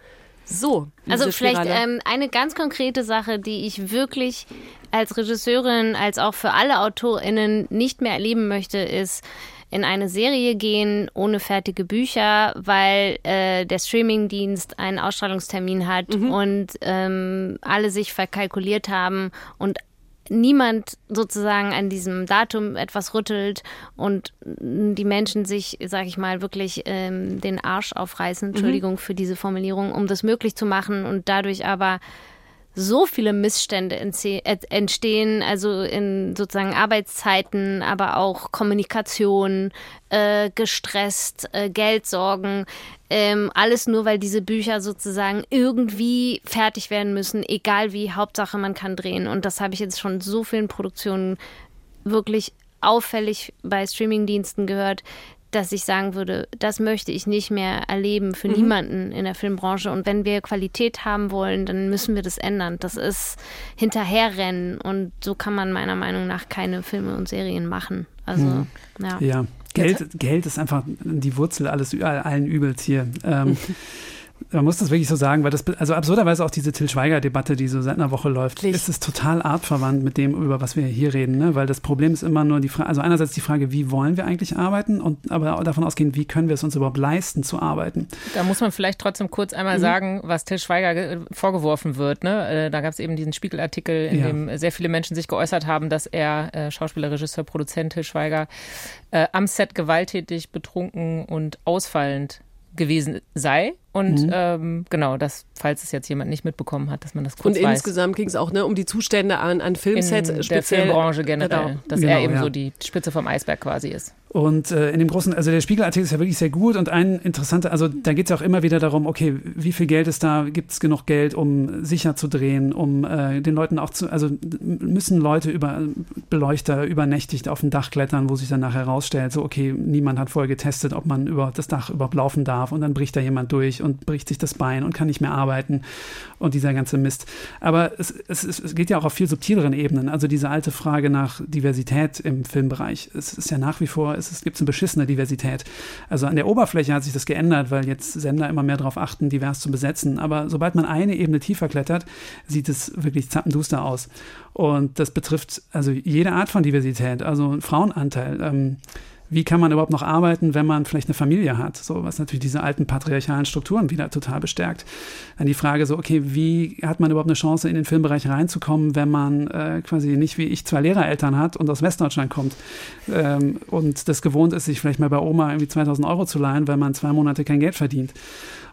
So. Also vielleicht ähm, eine ganz konkrete Sache, die ich wirklich als Regisseurin, als auch für alle AutorInnen nicht mehr erleben möchte, ist, in eine Serie gehen ohne fertige Bücher, weil äh, der Streamingdienst einen Ausstrahlungstermin hat mhm. und ähm, alle sich verkalkuliert haben und niemand sozusagen an diesem Datum etwas rüttelt und die Menschen sich, sag ich mal, wirklich ähm, den Arsch aufreißen, mhm. Entschuldigung mhm. für diese Formulierung, um das möglich zu machen und dadurch aber so viele Missstände entstehen, also in sozusagen Arbeitszeiten, aber auch Kommunikation, äh, gestresst, äh, Geldsorgen, ähm, alles nur, weil diese Bücher sozusagen irgendwie fertig werden müssen, egal wie, Hauptsache man kann drehen. Und das habe ich jetzt schon so vielen Produktionen wirklich auffällig bei Streamingdiensten gehört, dass ich sagen würde, das möchte ich nicht mehr erleben für mhm. niemanden in der Filmbranche. Und wenn wir Qualität haben wollen, dann müssen wir das ändern. Das ist hinterherrennen und so kann man meiner Meinung nach keine Filme und Serien machen. Also, mhm. ja. Ja, Geld, Geld ist einfach die Wurzel alles allen Übels hier. Ähm, [laughs] man muss das wirklich so sagen, weil das, also absurderweise auch diese Till Schweiger-Debatte, die so seit einer Woche läuft, Licht. ist es total artverwandt mit dem, über was wir hier reden, ne? weil das Problem ist immer nur die Frage, also einerseits die Frage, wie wollen wir eigentlich arbeiten und aber davon ausgehend, wie können wir es uns überhaupt leisten zu arbeiten. Da muss man vielleicht trotzdem kurz einmal mhm. sagen, was Till Schweiger vorgeworfen wird. Ne? Äh, da gab es eben diesen Spiegelartikel, in ja. dem sehr viele Menschen sich geäußert haben, dass er, äh, Schauspieler, Regisseur, Produzent Till Schweiger, äh, am Set gewalttätig, betrunken und ausfallend gewesen sei. Und mhm. ähm, genau, das, falls es jetzt jemand nicht mitbekommen hat, dass man das kurz Und weiß. insgesamt ging es auch ne, um die Zustände an, an Filmsets. In der Filmbranche generell, genau. dass genau, er eben ja. so die Spitze vom Eisberg quasi ist. Und äh, in dem großen, also der Spiegelartikel ist ja wirklich sehr gut und ein interessanter, also da geht es auch immer wieder darum, okay, wie viel Geld ist da, gibt es genug Geld, um sicher zu drehen, um äh, den Leuten auch zu, also müssen Leute über Beleuchter übernächtigt auf ein Dach klettern, wo sich dann nachher herausstellt, so okay, niemand hat vorher getestet, ob man über das Dach überhaupt laufen darf und dann bricht da jemand durch und bricht sich das Bein und kann nicht mehr arbeiten und dieser ganze Mist. Aber es, es, es geht ja auch auf viel subtileren Ebenen, also diese alte Frage nach Diversität im Filmbereich. Es ist ja nach wie vor es, gibt eine beschissene Diversität. Also an der Oberfläche hat sich das geändert, weil jetzt Sender immer mehr darauf achten, divers zu besetzen. Aber sobald man eine Ebene tiefer klettert, sieht es wirklich zappenduster aus. Und das betrifft also jede Art von Diversität, also Frauenanteil. Ähm, wie kann man überhaupt noch arbeiten, wenn man vielleicht eine Familie hat? So, was natürlich diese alten patriarchalen Strukturen wieder total bestärkt. Dann die Frage so, okay, wie hat man überhaupt eine Chance, in den Filmbereich reinzukommen, wenn man äh, quasi nicht wie ich zwei Lehrereltern hat und aus Westdeutschland kommt ähm, und das gewohnt ist, sich vielleicht mal bei Oma irgendwie 2000 Euro zu leihen, weil man zwei Monate kein Geld verdient.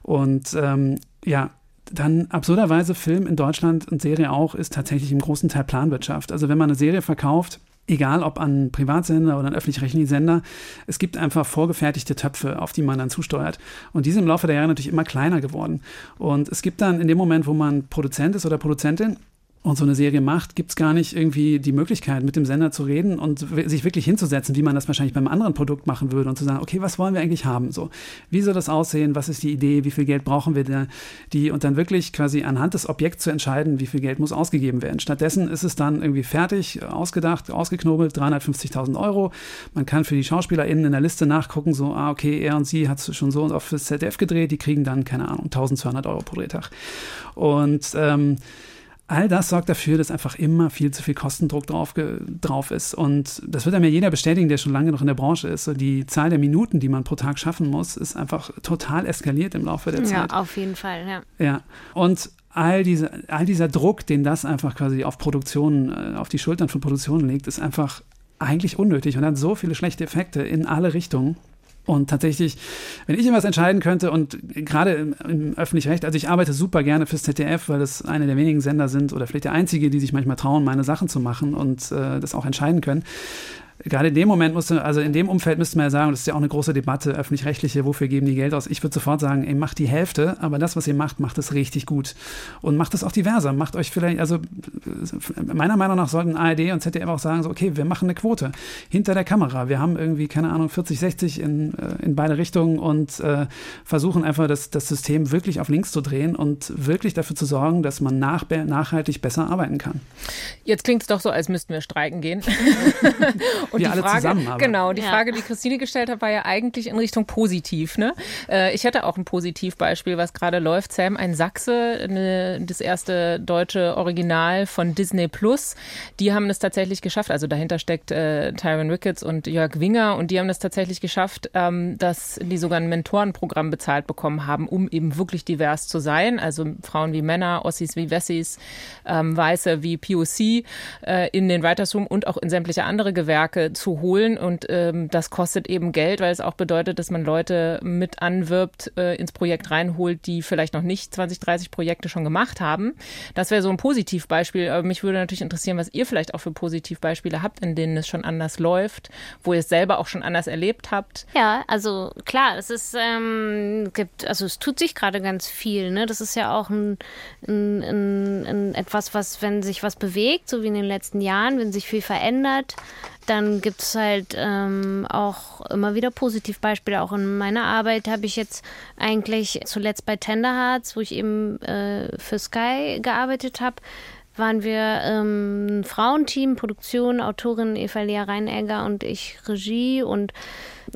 Und ähm, ja, dann absurderweise Film in Deutschland und Serie auch ist tatsächlich im großen Teil Planwirtschaft. Also wenn man eine Serie verkauft, egal ob an Privatsender oder an öffentlich-rechtlichen Sender, es gibt einfach vorgefertigte Töpfe, auf die man dann zusteuert. Und die sind im Laufe der Jahre natürlich immer kleiner geworden. Und es gibt dann in dem Moment, wo man Produzent ist oder Produzentin, und so eine Serie macht, gibt es gar nicht irgendwie die Möglichkeit, mit dem Sender zu reden und sich wirklich hinzusetzen, wie man das wahrscheinlich beim anderen Produkt machen würde und zu sagen, okay, was wollen wir eigentlich haben? So, wie soll das aussehen? Was ist die Idee? Wie viel Geld brauchen wir da? Die und dann wirklich quasi anhand des Objekts zu entscheiden, wie viel Geld muss ausgegeben werden. Stattdessen ist es dann irgendwie fertig, ausgedacht, ausgeknobelt, 350.000 Euro. Man kann für die SchauspielerInnen in der Liste nachgucken, so, ah, okay, er und sie hat schon so und auf das ZDF gedreht, die kriegen dann, keine Ahnung, 1200 Euro pro Drehtag. Und ähm, all das sorgt dafür, dass einfach immer viel zu viel Kostendruck drauf, drauf ist. Und das wird einem ja jeder bestätigen, der schon lange noch in der Branche ist. So die Zahl der Minuten, die man pro Tag schaffen muss, ist einfach total eskaliert im Laufe der Zeit. Ja, auf jeden Fall, ja. Ja. Und all, diese, all dieser Druck, den das einfach quasi auf Produktionen, äh, auf die Schultern von Produktionen legt, ist einfach eigentlich unnötig und hat so viele schlechte Effekte in alle Richtungen. Und tatsächlich, wenn ich irgendwas entscheiden könnte und gerade im, im öffentlichen Recht, also ich arbeite super gerne fürs ZDF, weil das eine der wenigen Sender sind oder vielleicht der einzige, die sich manchmal trauen, meine Sachen zu machen und äh, das auch entscheiden können gerade in dem Moment musste, also in dem Umfeld müsste man ja sagen, das ist ja auch eine große Debatte, öffentlich-rechtliche, wofür geben die Geld aus? Ich würde sofort sagen, ey, macht die Hälfte, aber das, was ihr macht, macht es richtig gut. Und macht es auch diverser. Macht euch vielleicht, also meiner Meinung nach sollten ARD und ZDF auch sagen, so, okay, wir machen eine Quote hinter der Kamera. Wir haben irgendwie, keine Ahnung, 40, 60 in, äh, in beide Richtungen und äh, versuchen einfach das, das System wirklich auf links zu drehen und wirklich dafür zu sorgen, dass man nach, nachhaltig besser arbeiten kann. Jetzt klingt es doch so, als müssten wir streiken gehen. [laughs] Und wir alle Frage, zusammen aber. Genau, die Ja. Frage, die Christine gestellt hat, war ja eigentlich in Richtung positiv. Ne? Äh, ich hätte auch ein Positivbeispiel, was gerade läuft. Sam, ein Sachse, eine, das erste deutsche Original von Disney Plus. Die haben es tatsächlich geschafft. Also dahinter steckt äh, Tyron Ricketts und Jörg Winger und die haben es tatsächlich geschafft, ähm, dass die sogar ein Mentorenprogramm bezahlt bekommen haben, um eben wirklich divers zu sein. Also Frauen wie Männer, Ossis wie Wessis, ähm, Weiße wie POC äh, in den Writers Room und auch in sämtliche andere Gewerke zu holen. Und ähm, das kostet eben Geld, weil es auch bedeutet, dass man Leute mit anwirbt, äh, ins Projekt reinholt, die vielleicht noch nicht 20, 30 Projekte schon gemacht haben. Das wäre so ein Positivbeispiel. Aber mich würde natürlich interessieren, was ihr vielleicht auch für Positivbeispiele habt, in denen es schon anders läuft, wo ihr es selber auch schon anders erlebt habt. Ja, also klar, es ist, ähm, gibt, also es tut sich gerade ganz viel. Ne? Das ist ja auch ein, ein, ein, ein etwas, was, wenn sich was bewegt, so wie in den letzten Jahren, wenn sich viel verändert, dann gibt es halt ähm, auch immer wieder Positivbeispiele. Auch in meiner Arbeit habe ich jetzt eigentlich zuletzt bei Tenderhearts, wo ich eben äh, für Sky gearbeitet habe, waren wir ähm, ein Frauenteam, Produktion, Autorin Eva Lea Reinegger und ich Regie. Und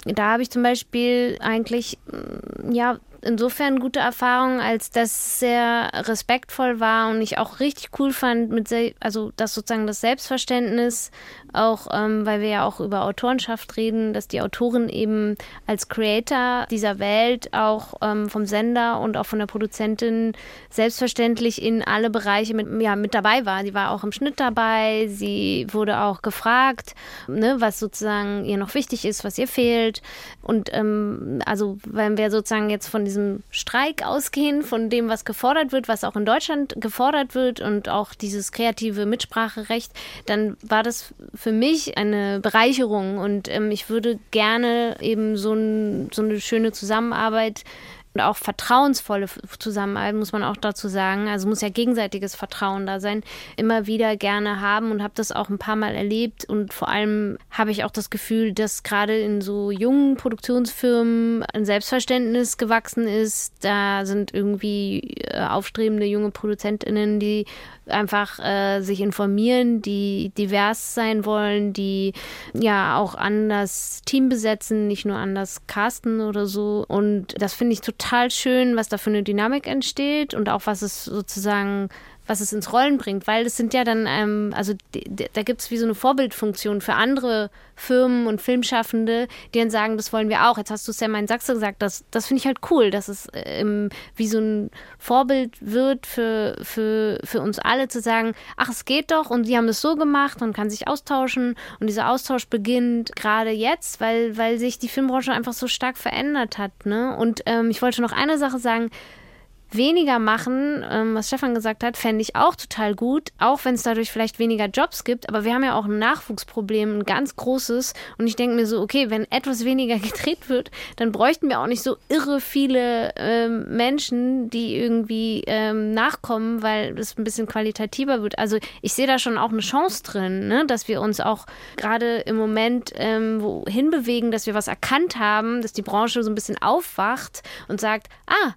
da habe ich zum Beispiel eigentlich, mm, ja, insofern gute Erfahrungen, als dass es sehr respektvoll war und ich auch richtig cool fand, mit also dass sozusagen das Selbstverständnis, auch ähm, weil wir ja auch über Autorenschaft reden, dass die Autorin eben als Creator dieser Welt auch ähm, vom Sender und auch von der Produzentin selbstverständlich in alle Bereiche mit, ja, mit dabei war. Die war auch im Schnitt dabei, sie wurde auch gefragt, ne, was sozusagen ihr noch wichtig ist, was ihr fehlt. Und ähm, also wenn wir sozusagen jetzt von diesem Streik ausgehen, von dem, was gefordert wird, was auch in Deutschland gefordert wird und auch dieses kreative Mitspracherecht, dann war das für mich eine Bereicherung. Und ähm, ich würde gerne eben so, ein, so eine schöne Zusammenarbeit und auch vertrauensvolle Zusammenarbeit, muss man auch dazu sagen. Also muss ja gegenseitiges Vertrauen da sein. Immer wieder gerne haben und habe das auch ein paar Mal erlebt. Und vor allem habe ich auch das Gefühl, dass gerade in so jungen Produktionsfirmen ein Selbstverständnis gewachsen ist. Da sind irgendwie äh, aufstrebende junge ProduzentInnen, die einfach äh, sich informieren, die divers sein wollen, die ja auch anders Team besetzen, nicht nur anders casten oder so. Und das finde ich total schön, was da für eine Dynamik entsteht und auch was es sozusagen was es ins Rollen bringt, weil es sind ja dann, ähm, also da gibt es wie so eine Vorbildfunktion für andere Firmen und Filmschaffende, die dann sagen, das wollen wir auch. Jetzt hast du Sam in Sachse gesagt, das, das finde ich halt cool, dass es ähm, wie so ein Vorbild wird für, für, für uns alle zu sagen, ach, es geht doch und die haben das so gemacht, man kann sich austauschen und dieser Austausch beginnt gerade jetzt, weil, weil sich die Filmbranche einfach so stark verändert hat. Ne? Und ähm, ich wollte noch eine Sache sagen, weniger machen, ähm, was Stefan gesagt hat, fände ich auch total gut, auch wenn es dadurch vielleicht weniger Jobs gibt. Aber wir haben ja auch ein Nachwuchsproblem, ein ganz großes. Und ich denke mir so, okay, wenn etwas weniger [laughs] gedreht wird, dann bräuchten wir auch nicht so irre viele ähm, Menschen, die irgendwie ähm, nachkommen, weil es ein bisschen qualitativer wird. Also ich sehe da schon auch eine Chance drin, ne? dass wir uns auch gerade im Moment ähm, wohin bewegen, dass wir was erkannt haben, dass die Branche so ein bisschen aufwacht und sagt, ah,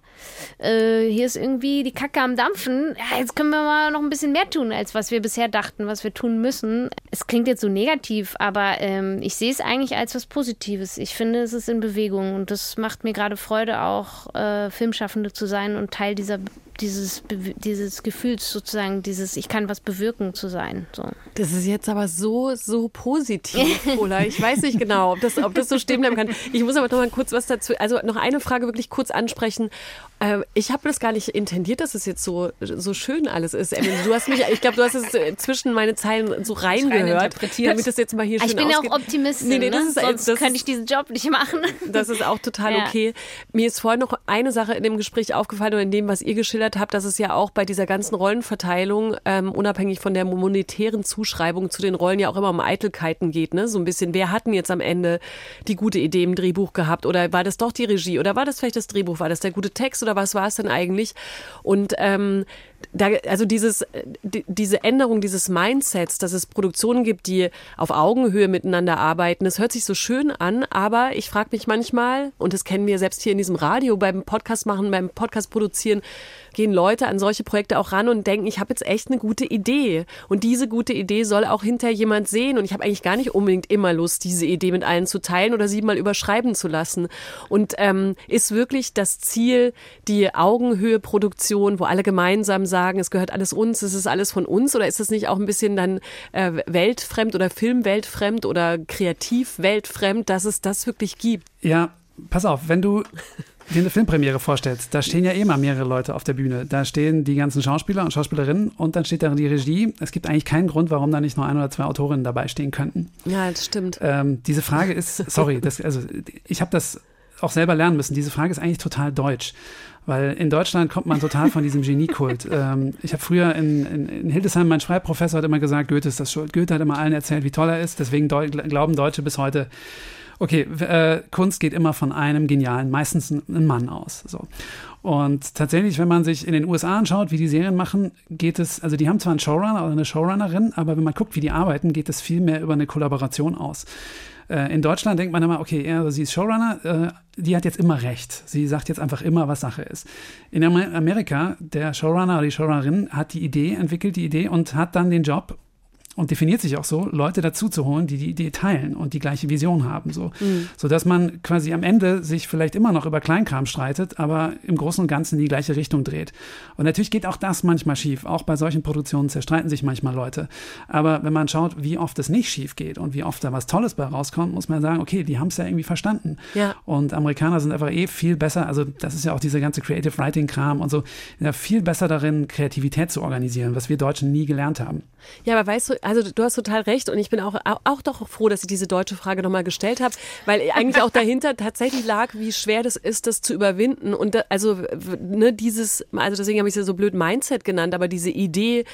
äh, hier ist irgendwie die Kacke am Dampfen. Ja, jetzt können wir mal noch ein bisschen mehr tun, als was wir bisher dachten, was wir tun müssen. Es klingt jetzt so negativ, aber ähm, ich sehe es eigentlich als was Positives. Ich finde, es ist in Bewegung und das macht mir gerade Freude, auch äh, Filmschaffende zu sein und Teil dieser dieses, dieses Gefühls sozusagen, dieses Ich kann was bewirken zu sein. So. Das ist jetzt aber so, so positiv, Ola. Ich weiß nicht genau, ob das, ob das so stehen bleiben kann. Ich muss aber noch mal kurz was dazu, also noch eine Frage wirklich kurz ansprechen. Äh, ich habe das gar nicht intendiert, dass es jetzt so, so schön alles ist. Du hast mich, ich glaube, du hast es zwischen meine Zeilen so reingehört, damit das jetzt mal hier schön Ich bin ja auch Optimistin, nee, nee, das ne? ist, sonst das könnte ich diesen Job nicht machen. Das ist auch total ja. okay. Mir ist vorhin noch eine Sache in dem Gespräch aufgefallen und in dem, was ihr geschildert habt, dass es ja auch bei dieser ganzen Rollenverteilung, ähm, unabhängig von der monetären Zuschreibung zu den Rollen, ja auch immer um Eitelkeiten geht. Ne? So ein bisschen, wer hatten jetzt am Ende die gute Idee im Drehbuch gehabt? Oder war das doch die Regie? Oder war das vielleicht das Drehbuch? War das der gute Text? Oder was war es denn eigentlich? Und ähm, da, also dieses, die, diese Änderung dieses Mindsets, dass es Produktionen gibt, die auf Augenhöhe miteinander arbeiten, das hört sich so schön an, aber ich frage mich manchmal, und das kennen wir selbst hier in diesem Radio, beim Podcast machen, beim Podcast produzieren, gehen Leute an solche Projekte auch ran und denken, ich habe jetzt echt eine gute Idee. Und diese gute Idee soll auch hinterher jemand sehen. Und ich habe eigentlich gar nicht unbedingt immer Lust, diese Idee mit allen zu teilen oder sie mal überschreiben zu lassen. Und ähm, ist wirklich das Ziel die Augenhöhe-Produktion, wo alle gemeinsam sagen, es gehört alles uns, es ist alles von uns? Oder ist es nicht auch ein bisschen dann äh, weltfremd oder filmweltfremd oder kreativ weltfremd, dass es das wirklich gibt? Ja, pass auf, wenn du dir eine Filmpremiere vorstellst, da stehen ja eh mal mehrere Leute auf der Bühne. Da stehen die ganzen Schauspieler und Schauspielerinnen und dann steht da die Regie. Es gibt eigentlich keinen Grund, warum da nicht nur ein oder zwei Autorinnen dabei stehen könnten. Ja, das stimmt. Ähm, diese Frage ist, sorry, das, also ich habe das auch selber lernen müssen. Diese Frage ist eigentlich total deutsch. Weil in Deutschland kommt man total von diesem Geniekult. [laughs] ähm, ich habe früher in, in, in, Hildesheim, mein Schreibprofessor hat immer gesagt, Goethe ist das schuld. Goethe hat immer allen erzählt, wie toll er ist. Deswegen glauben Deutsche bis heute, okay, äh, Kunst geht immer von einem genialen, meistens ein Mann aus. So. Und tatsächlich, wenn man sich in den USA anschaut, wie die Serien machen, geht es, also die haben zwar einen Showrunner oder eine Showrunnerin, aber wenn man guckt, wie die arbeiten, geht es viel mehr über eine Kollaboration aus. Äh, in Deutschland denkt man immer, okay, also sie ist Showrunner, äh, die hat jetzt immer recht. Sie sagt jetzt einfach immer, was Sache ist. In Amerika, der Showrunner oder die Showrunnerin hat die Idee, entwickelt die Idee und hat dann den Job, und definiert sich auch so, Leute dazu zu holen, die die Idee teilen und die gleiche Vision haben, so, mhm. so dass man quasi am Ende sich vielleicht immer noch über Kleinkram streitet, aber im Großen und Ganzen in die gleiche Richtung dreht. Und natürlich geht auch das manchmal schief. Auch bei solchen Produktionen zerstreiten sich manchmal Leute. Aber wenn man schaut, wie oft es nicht schief geht und wie oft da was Tolles bei rauskommt, muss man sagen, okay, die haben es ja irgendwie verstanden. Ja. Und Amerikaner sind einfach eh viel besser. Also das ist ja auch dieser ganze Creative Writing Kram und so, ja, viel besser darin, Kreativität zu organisieren, was wir Deutschen nie gelernt haben. Ja, aber weißt du, also du hast total recht und ich bin auch, auch doch froh, dass ich diese deutsche Frage nochmal gestellt habe, weil eigentlich auch dahinter [laughs] tatsächlich lag, wie schwer das ist, das zu überwinden. Und da, also, ne, dieses, also deswegen habe ich es ja so blöd Mindset genannt, aber diese Idee,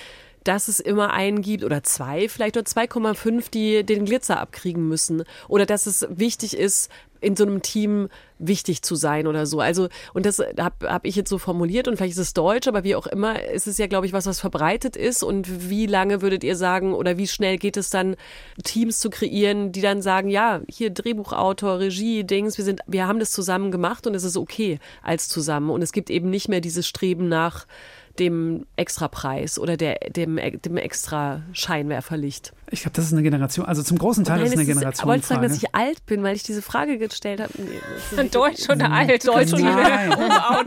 dass es immer einen gibt oder zwei, vielleicht nur 2,5, die den Glitzer abkriegen müssen. Oder dass es wichtig ist, in so einem Team wichtig zu sein oder so. Also, und das habe hab ich jetzt so formuliert und vielleicht ist es deutsch, aber wie auch immer, ist es ja, glaube ich, was, was verbreitet ist. Und wie lange würdet ihr sagen oder wie schnell geht es dann, Teams zu kreieren, die dann sagen, ja, hier Drehbuchautor, Regie, Dings, wir sind, wir haben das zusammen gemacht und es ist okay als zusammen. Und es gibt eben nicht mehr dieses Streben nach, dem Extrapreis oder der, dem, dem extra Scheinwerferlicht? Ich glaube, das ist eine Generation, also zum großen Teil nein, ist es eine Generation. Ich wollte sagen, dass ich alt bin, weil ich diese Frage gestellt habe. Nee, Deutsch oder alt? Deutsch oder Nein. oh,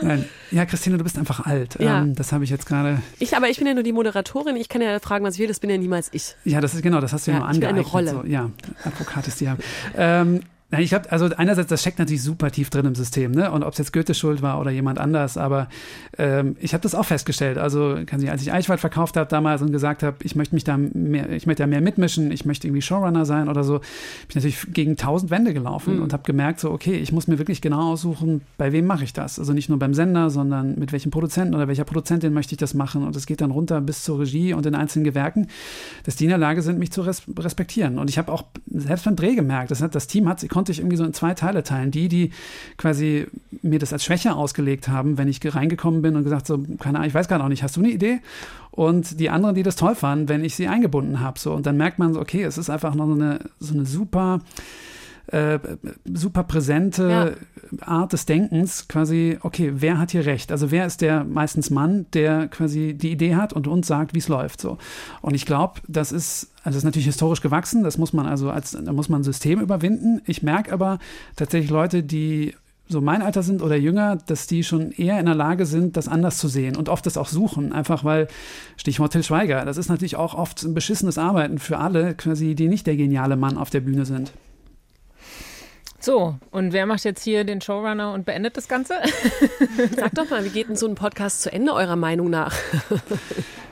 [laughs] nein. Ja, Christine, du bist einfach alt. Ja. Ähm, das habe ich jetzt gerade. Ich, aber ich bin ja nur die Moderatorin. Ich kann ja fragen, was ich will. Das bin ja niemals ich. Ja, das ist genau, das hast du ja, ja nur angeeignet. Eine Rolle. So, ja, Advokat ist die. Ähm, Nein, ich habe, also einerseits, das steckt natürlich super tief drin im System, ne? Und ob es jetzt Goethe schuld war oder jemand anders, aber ähm, ich habe das auch festgestellt. Also, kann ich, als ich Eichwald verkauft habe damals und gesagt habe, ich möchte mich da mehr, ich möchte da mehr mitmischen, ich möchte irgendwie Showrunner sein oder so, bin ich natürlich gegen tausend Wände gelaufen mhm. und habe gemerkt, so, okay, ich muss mir wirklich genau aussuchen, bei wem mache ich das. Also nicht nur beim Sender, sondern mit welchem Produzenten oder welcher Produzentin möchte ich das machen. Und es geht dann runter bis zur Regie und den einzelnen Gewerken, dass die in der Lage sind, mich zu res respektieren. Und ich habe auch selbst beim Dreh gemerkt, das, hat, das Team hat, konnte ich irgendwie so in zwei Teile teilen. Die, die quasi mir das als Schwäche ausgelegt haben, wenn ich reingekommen bin und gesagt so, keine Ahnung, ich weiß gerade auch nicht, hast du eine Idee? Und die anderen, die das toll fanden, wenn ich sie eingebunden habe. So. Und dann merkt man so, okay, es ist einfach noch so eine, so eine super äh, super präsente ja. Art des Denkens, quasi, okay, wer hat hier recht? Also wer ist der meistens Mann, der quasi die Idee hat und uns sagt, wie es läuft. So. Und ich glaube, das ist, also das ist natürlich historisch gewachsen, das muss man also als, da muss man ein System überwinden. Ich merke aber tatsächlich Leute, die so mein Alter sind oder jünger, dass die schon eher in der Lage sind, das anders zu sehen und oft das auch suchen. Einfach weil, Stichwort Till Schweiger, das ist natürlich auch oft ein beschissenes Arbeiten für alle, quasi, die nicht der geniale Mann auf der Bühne sind. So, und wer macht jetzt hier den Showrunner und beendet das Ganze? [laughs] Sag doch mal, wie geht denn so ein Podcast zu Ende eurer Meinung nach? [laughs]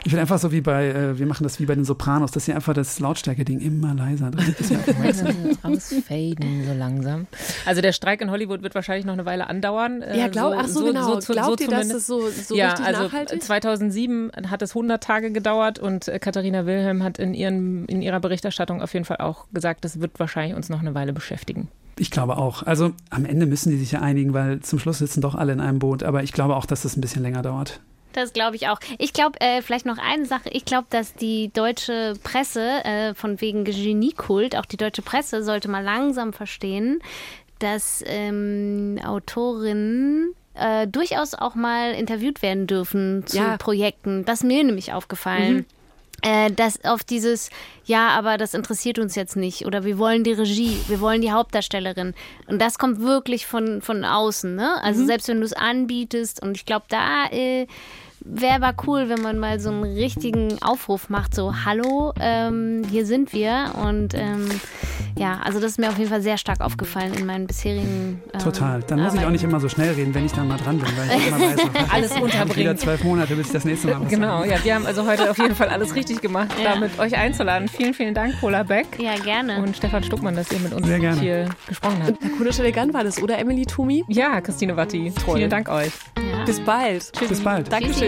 Ich will einfach so wie bei, äh, wir machen das wie bei den Sopranos, dass sie einfach das Lautstärke-Ding immer leiser drin ist. Ausfaden so langsam. Also der Streik in Hollywood wird wahrscheinlich noch eine Weile andauern. Äh, ja, glaub, so, ach so, genau. So, Glaubt so ihr, dass das so, so ja, richtig also nachhaltig? 2007 hat es 100 Tage gedauert und äh, Katharina Wilhelm hat in, ihren, in ihrer Berichterstattung auf jeden Fall auch gesagt, das wird wahrscheinlich uns noch eine Weile beschäftigen. Ich glaube auch. Also am Ende müssen die sich ja einigen, weil zum Schluss sitzen doch alle in einem Boot. Aber ich glaube auch, dass das ein bisschen länger dauert. Das glaube ich auch. Ich glaube, äh, vielleicht noch eine Sache. Ich glaube, dass die deutsche Presse, äh, von wegen Geniekult, auch die deutsche Presse sollte mal langsam verstehen, dass ähm, Autorinnen äh, durchaus auch mal interviewt werden dürfen zu Ja. Projekten. Das ist mir nämlich aufgefallen. Mhm. Äh, dass auf dieses, ja, aber das interessiert uns jetzt nicht oder wir wollen die Regie, wir wollen die Hauptdarstellerin. Und das kommt wirklich von, von außen, ne? Also Mhm. selbst wenn du es anbietest und ich glaube, da äh, wäre aber cool, wenn man mal so einen richtigen Aufruf macht, so, hallo, ähm, hier sind wir. Und ähm, ja, also das ist mir auf jeden Fall sehr stark aufgefallen in meinen bisherigen ähm, Total. Dann muss ich auch nicht immer so schnell reden, wenn ich dann mal dran bin, weil ich immer weiß, [laughs] ach, Alles ich hab wieder unterbringen. zwölf Monate, bis ich das nächste Mal was Genau, sage. ja, wir haben also heute auf jeden Fall alles richtig gemacht, Ja. damit euch einzuladen. Vielen, vielen Dank, Pola Beck Ja, gerne. und Stefan Stuckmann, dass ihr mit uns Sehr gerne. hier gesprochen habt. Lakonisch elegant war das, oder Emily Tumi? Ja, Christine Watti, Toll. vielen Dank euch. ja. Bis bald. Bis bald. Dankeschön.